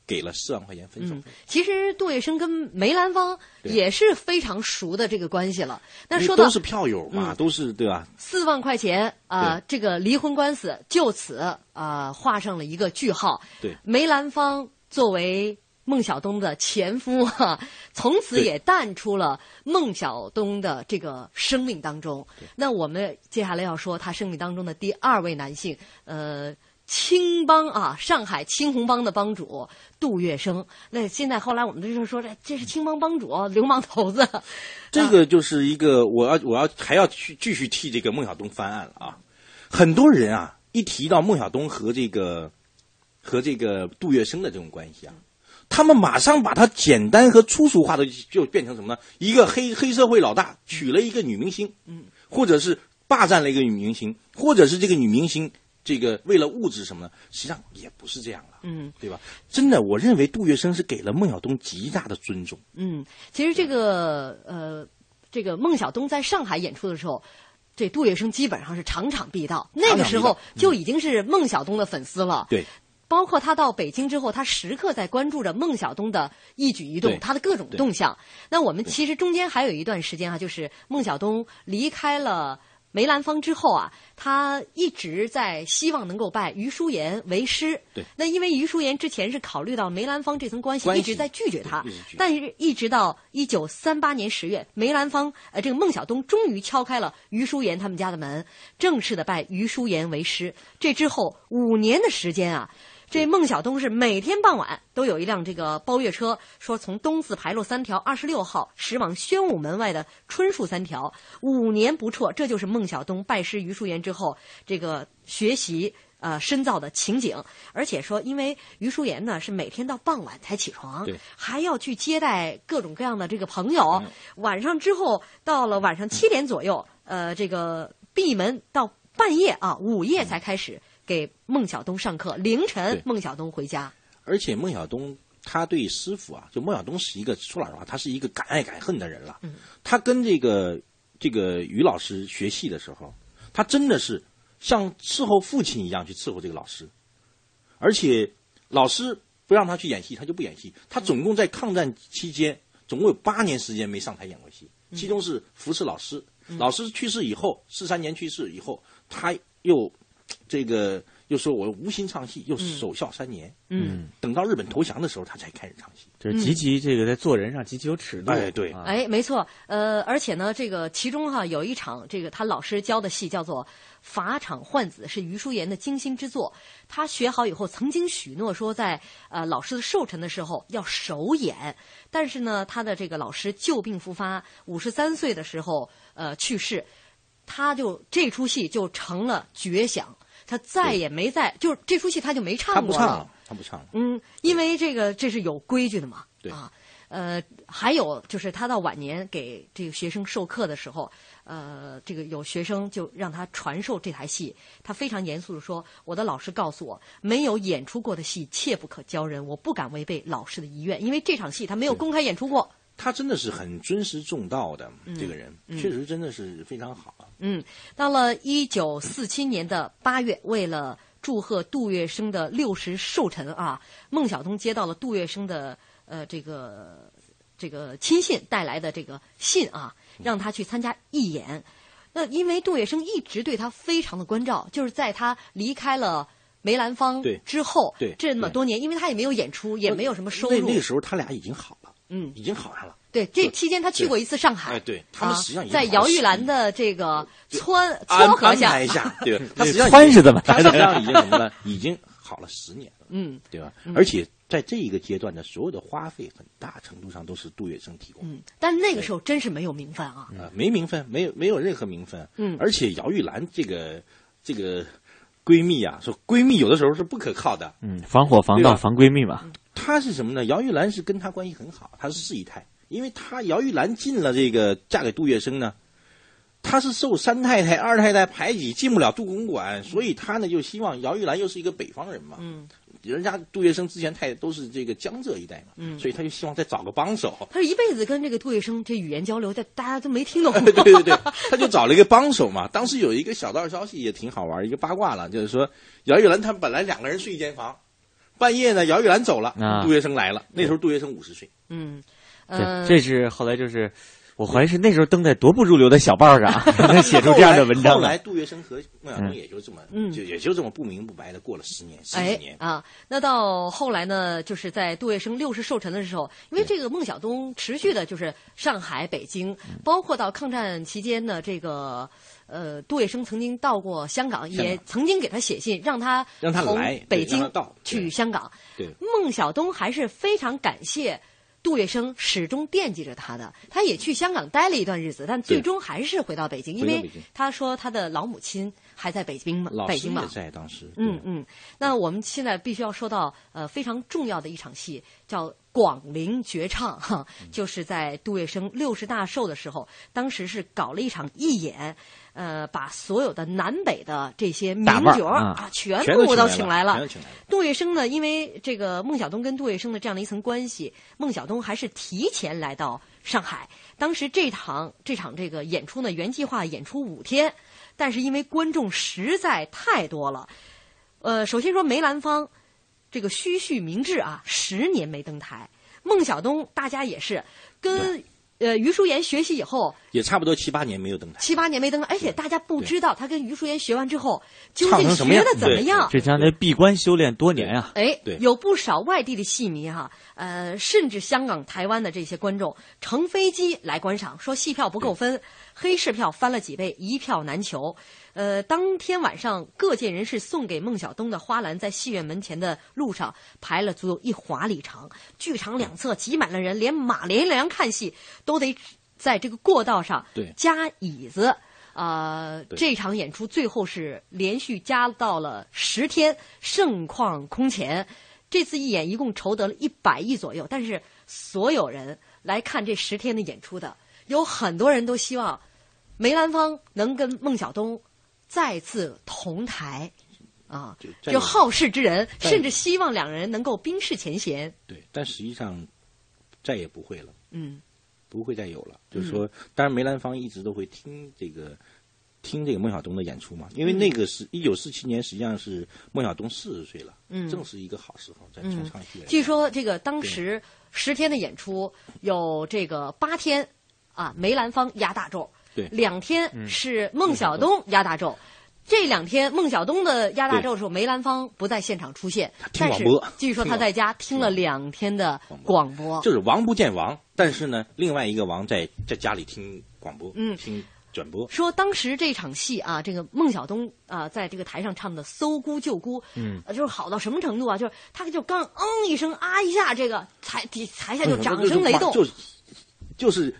S4: 给了四万块钱分手
S2: 嗯，其实杜月笙跟梅兰芳也是非常熟的这个关系了。那说到
S4: 都是票友嘛，
S2: 嗯
S4: 都是对吧？
S2: 四万块钱啊、这个离婚官司就此啊、画上了一个句号。
S4: 对
S2: 梅兰芳作为孟小冬的前夫哈、从此也淡出了孟小冬的这个生命当中。那我们接下来要说他生命当中的第二位男性，呃。青帮啊，上海青红帮的帮主杜月笙。那现在后来我们就是说，这这是青帮帮主，流氓头子。
S4: 这个就是一个，我要我要还要去继续替这个孟小冬翻案了啊！很多人啊，一提到孟小冬和这个和这个杜月笙的这种关系啊，他们马上把它简单和粗俗化的就变成什么呢？一个黑黑社会老大娶了一个女明星，嗯，或者是霸占了一个女明星，或者是这个女明星。这个为了物质什么呢？实际上也不是这样了，嗯，对吧？真的，我认为杜月笙是给了孟小冬极大的尊重。
S2: 嗯，其实这个呃，这个孟小冬在上海演出的时候，这杜月笙基本上是场场必到。那个时候就已经是孟小冬的粉丝了。
S4: 对，
S2: 包括他到北京之后，他时刻在关注着孟小冬的一举一动，他的各种动向。那我们其实中间还有一段时间啊，就是孟小冬离开了。梅兰芳之后啊，他一直在希望能够拜余淑妍为师。
S4: 对。
S2: 那因为余淑妍之前是考虑到梅兰芳这层关系，一直在拒绝他。但
S4: 是，
S2: 一直到一九三八年十月，梅兰芳呃，这个孟小冬终于敲开了余淑妍他们家的门，正式的拜余淑妍为师。这之后五年的时间啊。这孟小冬是每天傍晚都有一辆这个包月车，说从东四牌路三条二十六号驶往宣武门外的春树三条，五年不辍。这就是孟小冬拜师于淑妍之后这个学习呃深造的情景。而且说，因为于淑妍呢是每天到傍晚才起床，还要去接待各种各样的这个朋友。晚上之后到了晚上七点左右，呃，这个闭门到半夜啊午夜才开始。给孟小冬上课，凌晨孟小冬回家。
S4: 而且孟小冬他对师傅啊，就孟小冬是一个说老实话，他是一个敢爱敢恨的人了。嗯，他跟这个这个于老师学戏的时候，他真的是像伺候父亲一样去伺候这个老师。而且老师不让他去演戏，他就不演戏。他总共在抗战期间，总共有八年时间没上台演过戏，其中是服侍老师。老师去世以后，四三年去世以后，他又。这个又说我无心唱戏，又守孝三年。嗯，等到日本投降的时候，他才开始唱戏。
S3: 就是极其这个在做人上极其有尺度。
S4: 哎，对，
S2: 哎，没错。呃，而且呢，这个其中哈有一场这个他老师教的戏叫做《法场换子》，是余叔岩的精心之作。他学好以后，曾经许诺说在呃老师的寿辰的时候要首演。但是呢，他的这个老师旧病复发，五十三岁的时候呃去世。他就这出戏就成了绝响，他再也没在，就是这出戏他就没唱过
S4: 了。他不唱，
S2: 嗯，因为这个这是有规矩的嘛。对啊，呃，还有就是他到晚年给这个学生授课的时候，呃，这个有学生就让他传授这台戏，他非常严肃的说：“我的老师告诉我，没有演出过的戏切不可教人，我不敢违背老师的遗愿，因为这场戏他没有公开演出过。”
S4: 他真的是很尊师重道的这个人，确实真的是非常好。
S2: 嗯，到了一九四七年的八月，为了祝贺杜月笙的六十寿辰啊，孟小冬接到了杜月笙的呃这个这个亲信带来的这个信啊，让他去参加义演。那因为杜月笙一直对他非常的关照，就是在他离开了梅兰芳之后这么多年，因为他也没有演出，也没有什么收入。
S4: 那个时候他俩已经好了。嗯，已经好上了。
S2: 对，这期间他去过一次上海。
S4: 哎，对他们实际上
S2: 在姚玉兰的这个撮撮合
S4: 下，对，他实际上
S3: 穿是怎么？
S4: 他实际上已经什么呢？已经好了十年了。嗯，对吧？而且在这一个阶段的所有的花费，很大程度上都是杜月笙提供。
S2: 嗯，但那个时候真是没有名分啊。
S4: 啊，没名分，没有没有任何名分。嗯，而且姚玉兰这个这个闺蜜啊，说闺蜜有的时候是不可靠的。
S3: 嗯，防火防盗防闺蜜嘛。
S4: 她是什么呢？姚玉兰是跟他关系很好，她是四姨太，因为她姚玉兰进了这个嫁给杜月笙呢，她是受三太太、二太太排挤，进不了杜公馆，所以她呢就希望姚玉兰又是一个北方人嘛，嗯，人家杜月笙之前太都是这个江浙一带嘛，嗯，所以他就希望再找个帮手。
S2: 他是一辈子跟这个杜月笙这语言交流，但大家都没听懂。
S4: 对对对，他就找了一个帮手嘛。当时有一个小道消息也挺好玩，一个八卦了，就是说姚玉兰他们本来两个人睡一间房。半夜呢，姚玉兰走了，杜月笙来了。那时候杜月笙五十岁。
S2: 嗯，
S3: 对，这是后来就是我怀疑是那时候登在多不入流的小报上 写出这样的文章。
S4: 后来杜月笙和孟小冬也就这么，就也就这么不明不白的过了十年、十几年
S2: 啊。那到后来呢，就是在杜月笙六十寿辰的时候，因为这个孟小冬持续的就是上海、北京，包括到抗战期间呢，这个呃杜月笙曾经到过香港，也曾经给他写信，让他
S4: 让他来
S2: 北京
S4: 到
S2: 去香港。
S4: 对，
S2: 孟小冬还是非常感谢。杜月笙始终惦记着他的，他也去香港待了一段日子，但最终还是回到北京，因为他说他的老母亲还在北京嘛，北京嘛。
S4: 在当时。
S2: 嗯嗯，那我们现在必须要说到呃非常重要的一场戏，叫《广陵绝唱》哈，就是在杜月笙六十大寿的时候，当时是搞了一场义演。呃，把所有的南北的这些名角啊，全部都请来了。杜月笙呢，因为这个孟小冬跟杜月笙的这样的一层关系，孟小冬还是提前来到上海。当时这场这场这个演出呢，原计划演出五天，但是因为观众实在太多了，呃，首先说梅兰芳这个虚绪明志啊，十年没登台。孟小冬大家也是跟。呃，于淑妍学习以后，
S4: 也差不多七八年没有登台。
S2: 七八年没登台，而且大家不知道他跟于淑妍学完之后究竟学的怎么样。
S3: 这将来闭关修炼多年啊！
S2: 哎，有不少外地的戏迷哈，呃，甚至香港、台湾的这些观众乘飞机来观赏，说戏票不够分，黑市票翻了几倍，一票难求。呃，当天晚上，各界人士送给孟小冬的花篮在戏院门前的路上排了足有一华里长，剧场两侧挤满了人，连马连良看戏都得在这个过道上加椅子。啊，这场演出最后是连续加到了十天，盛况空前。这次一演一共筹得了一百亿左右，但是所有人来看这十天的演出的，有很多人都希望梅兰芳能跟孟小冬。再次同台，啊，就好事之人，甚至希望两人能够冰释前嫌。
S4: 对，但实际上再也不会了。
S2: 嗯，
S4: 不会再有了。就是说，当然梅兰芳一直都会听这个听这个孟小冬的演出嘛，因为那个是一九四七年，实际上是孟小冬四十岁了，嗯，正是一个好时候在从唱戏。
S2: 据说这个当时十天的演出有这个八天啊，梅兰芳压大轴。两天是孟小冬压大轴，这两天孟小冬的压大轴的时候，梅兰芳不在现场出现，
S4: 听广播。
S2: 据说他在家听了两天的广播，
S4: 就是王不见王，但是呢，另外一个王在在家里听广播，
S2: 嗯，
S4: 听转播。
S2: 说当时这场戏啊，这个孟小冬啊，在这个台上唱的《搜孤救孤》，
S3: 嗯，
S2: 就是好到什么程度啊？就是他就刚嗯一声啊一下，这个台底台下就掌声雷动，
S4: 就是就是。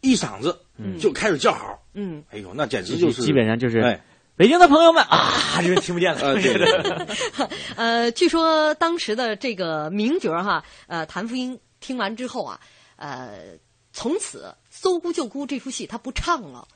S4: 一嗓子就开始叫好，
S2: 嗯，
S4: 哎呦，那简直就是
S3: 基本上就是哎北京的朋友们啊，就听不见了。
S4: 对对。
S2: 呃，据说当时的这个名角哈，呃，谭富英听完之后啊，呃，从此《搜姑救姑》这出戏他不唱了。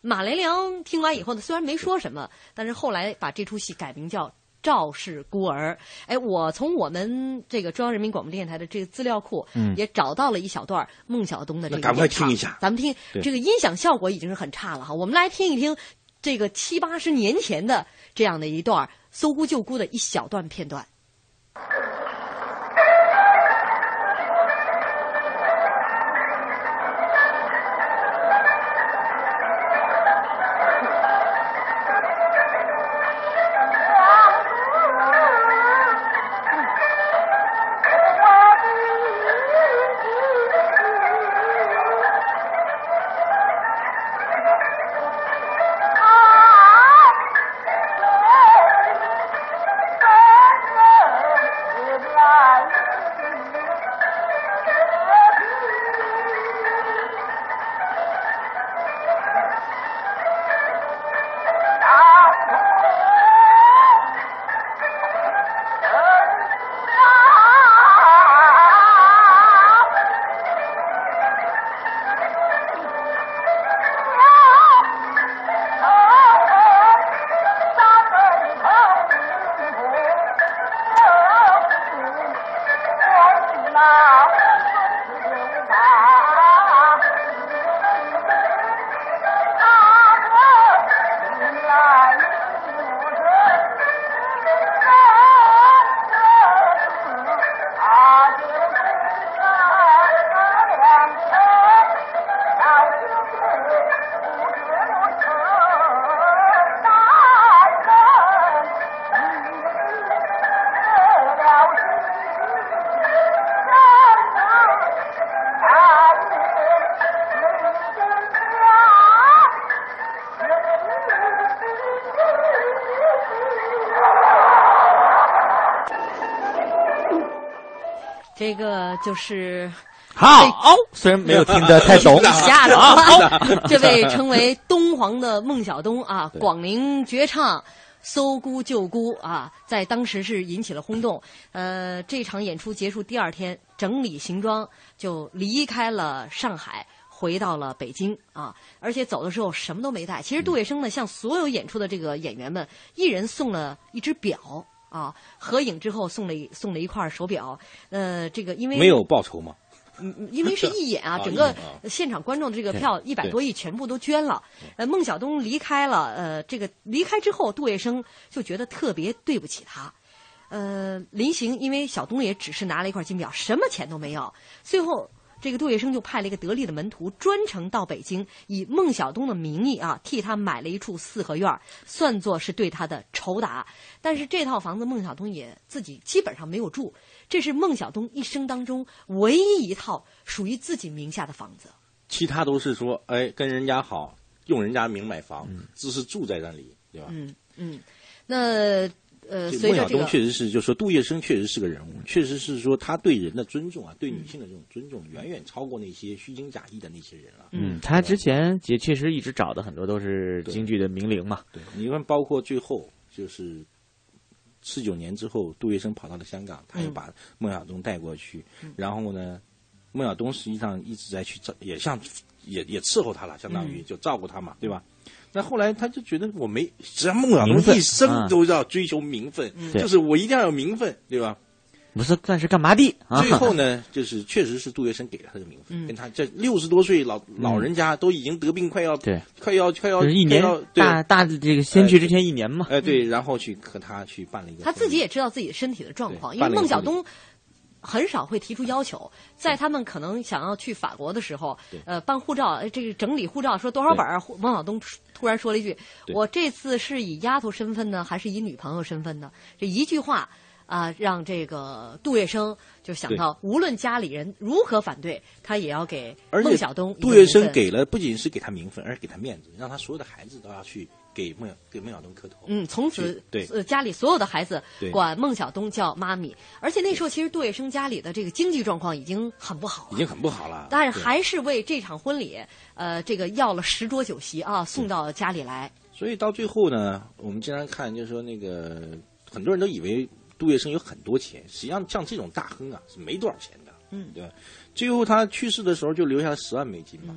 S2: 马连良听完以后呢，虽然没说什么，但是后来把这出戏改名叫。赵氏孤儿，哎，我从我们这个中央人民广播电台的这个资料库，
S3: 嗯，
S2: 也找到了一小段孟小冬的这个
S4: 赶快听一下，
S2: 咱们听这个音响效果已经是很差了哈，我们来听一听这个七八十年前的这样的一段搜孤救孤的一小段片段。个就是
S3: 好，虽然没有听得 太懂，
S2: 一下子
S3: 啊，
S2: 这位称为东皇的孟小冬啊，广陵绝唱。搜孤救孤啊，在当时是引起了轰动。呃，这场演出结束第二天，整理行装就离开了上海，回到了北京啊。而且走的时候什么都没带。其实杜月笙呢，向所有演出的这个演员们，一人送了一只表啊。合影之后送了送了一块手表。呃，这个因为
S4: 没有报酬吗？
S2: 嗯，因为是义演 啊，整个现场观众的这个票一百多亿全部都捐了。呃，孟小冬离开了，呃，这个离开之后，杜月笙就觉得特别对不起他。呃，临行，因为小东也只是拿了一块金表，什么钱都没有。最后，这个杜月笙就派了一个得力的门徒，专程到北京，以孟小冬的名义啊，替他买了一处四合院，算作是对他的酬答。但是这套房子，孟小冬也自己基本上没有住。这是孟小冬一生当中唯一一套属于自己名下的房子，
S4: 其他都是说，哎，跟人家好，用人家名买房，只是住在那里，对吧？
S2: 嗯嗯，那呃，
S4: 孟小冬确实是，就说杜月笙确实是个人物，确实是说他对人的尊重啊，对女性的这种尊重，远远超过那些虚情假意的那些人了。
S3: 嗯，他之前也确实一直找的很多都是京剧的名伶嘛。
S4: 对，你看，包括最后就是。四九年之后，杜月笙跑到了香港，他又把孟小冬带过去。然后呢，孟小冬实际上一直在去照，也像也也伺候他了，相当于就照顾他嘛，对吧？那后来他就觉得我没，实际上孟小冬一生都要追求名分，就是我一定要有名分，对吧？
S3: 不是但是干嘛的？
S4: 最后呢，就是确实是杜月笙给了他的名分，跟他这六十多岁老老人家都已经得病，快要
S3: 对，
S4: 快要快要
S3: 一年大大这个先去之前一年嘛。
S4: 哎，对，然后去和他去办了一个。
S2: 他自己也知道自己身体的状况，因为孟小冬很少会提出要求，在他们可能想要去法国的时候，呃，办护照，这个整理护照说多少本儿？孟小东突然说了一句：“我这次是以丫头身份呢，还是以女朋友身份呢？”这一句话。啊，让这个杜月笙就想到，无论家里人如何反对，他也要给孟小冬。
S4: 杜月笙给了不仅是给他名分，而是给他面子，让他所有的孩子都要去给孟给孟小冬磕头。
S2: 嗯，从此
S4: 对
S2: 家里所有的孩子管孟小冬叫妈咪。而且那时候其实杜月笙家里的这个经济状况已经很不好了，
S4: 已经很不好了。
S2: 但是还是为这场婚礼，呃，这个要了十桌酒席啊，送到家里来。
S4: 所以到最后呢，我们经常看，就是说那个很多人都以为。杜月笙有很多钱，实际上像这种大亨啊是没多少钱的，嗯，对吧？最后他去世的时候就留下了十万美金嘛，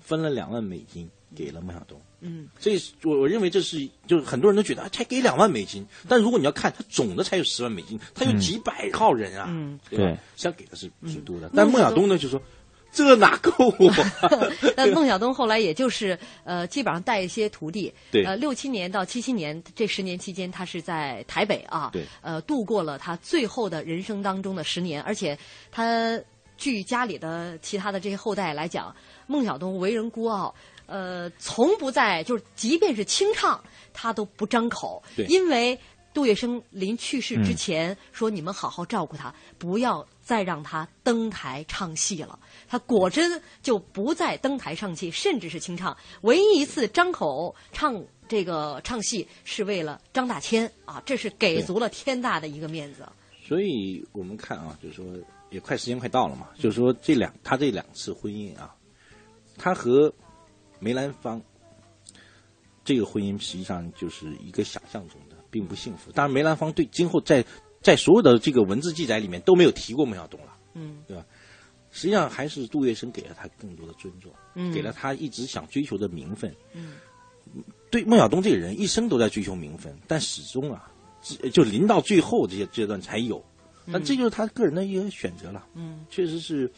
S4: 分了两万美金给了孟小冬，
S2: 嗯，
S4: 这我我认为这是就是很多人都觉得才给两万美金，但如果你要看他总的才有十万美金，他有几百号人啊，对吧？想给的是挺多的，但孟小冬呢就说。这哪够啊？
S2: 那孟小冬后来也就是呃，基本上带一些徒弟。
S4: 对。
S2: 呃，六七年到七七年这十年期间，他是在台北啊。
S4: 对。
S2: 呃，度过了他最后的人生当中的十年，而且他据家里的其他的这些后代来讲，孟小冬为人孤傲，呃，从不在就是即便是清唱，他都不张口。
S4: 对。
S2: 因为杜月笙临去世之前说：“你们好好照顾他，不要再让他登台唱戏了。”他果真就不再登台唱戏，甚至是清唱。唯一一次张口唱这个唱戏，是为了张大千啊，这是给足了天大的一个面子。
S4: 所以我们看啊，就是说也快时间快到了嘛，就是说这两他这两次婚姻啊，他和梅兰芳这个婚姻实际上就是一个想象中的，并不幸福。当然，梅兰芳对今后在在所有的这个文字记载里面都没有提过孟小冬了，
S2: 嗯，
S4: 对吧？实际上还是杜月笙给了他更多的尊重，给了他一直想追求的名分。对孟小冬这个人，一生都在追求名分，但始终啊，就临到最后这些阶段才有。那这就是他个人的一个选择了。
S2: 嗯，
S4: 确实是。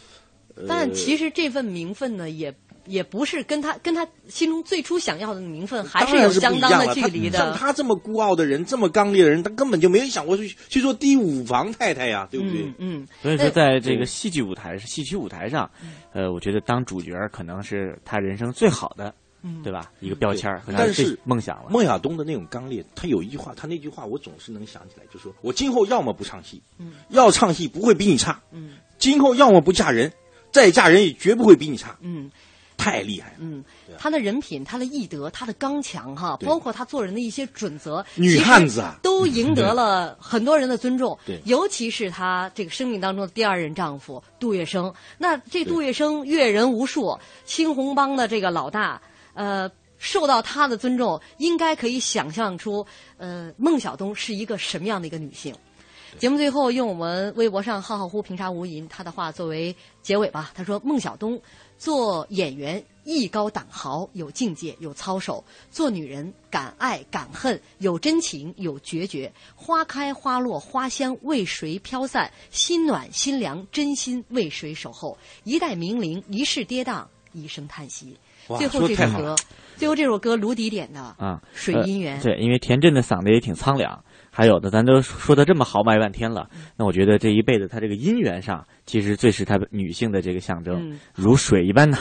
S2: 但其实这份名分呢，也。也不是跟他跟他心中最初想要的名分还
S4: 是
S2: 有相当的距离的。
S4: 像他这么孤傲的人，这么刚烈的人，他根本就没有想过去去做第五房太太呀，对不对？
S2: 嗯。
S3: 所以说，在这个戏剧舞台、戏曲舞台上，呃，我觉得当主角可能是他人生最好的，对吧？一个标签儿。
S4: 但是
S3: 梦想了。
S4: 孟小东的那种刚烈，他有一句话，他那句话我总是能想起来，就说我今后要么不唱戏，要唱戏不会比你差。
S2: 嗯。
S4: 今后要么不嫁人，再嫁人也绝不会比你差。
S2: 嗯。
S4: 太厉害了。
S2: 嗯，他的人品、他的义德、他的刚强哈，包括他做人的一些准则，
S4: 女汉子啊，
S2: 都赢得了 很多人的尊重。
S4: 对，
S2: 尤其是他这个生命当中的第二任丈夫杜月笙。那这杜月笙阅人无数，青红帮的这个老大，呃。受到她的尊重，应该可以想象出，呃，孟小冬是一个什么样的一个女性。节目最后用我们微博上“浩浩乎平沙无垠”她的话作为结尾吧。她说：“孟小冬做演员艺高胆豪，有境界，有操守；做女人敢爱敢恨，有真情，有决绝。花开花落花香为谁飘散？心暖心凉真心为谁守候？一代名伶，一世跌宕，一声叹息。”最后这首歌。最后这首歌卢迪点的
S3: 啊，
S2: 水姻缘。
S3: 对，因为田震的嗓子也挺苍凉，还有的咱都说的这么豪迈半天了，那我觉得这一辈子他这个姻缘上，其实最是他女性的这个象征，如水一般呐。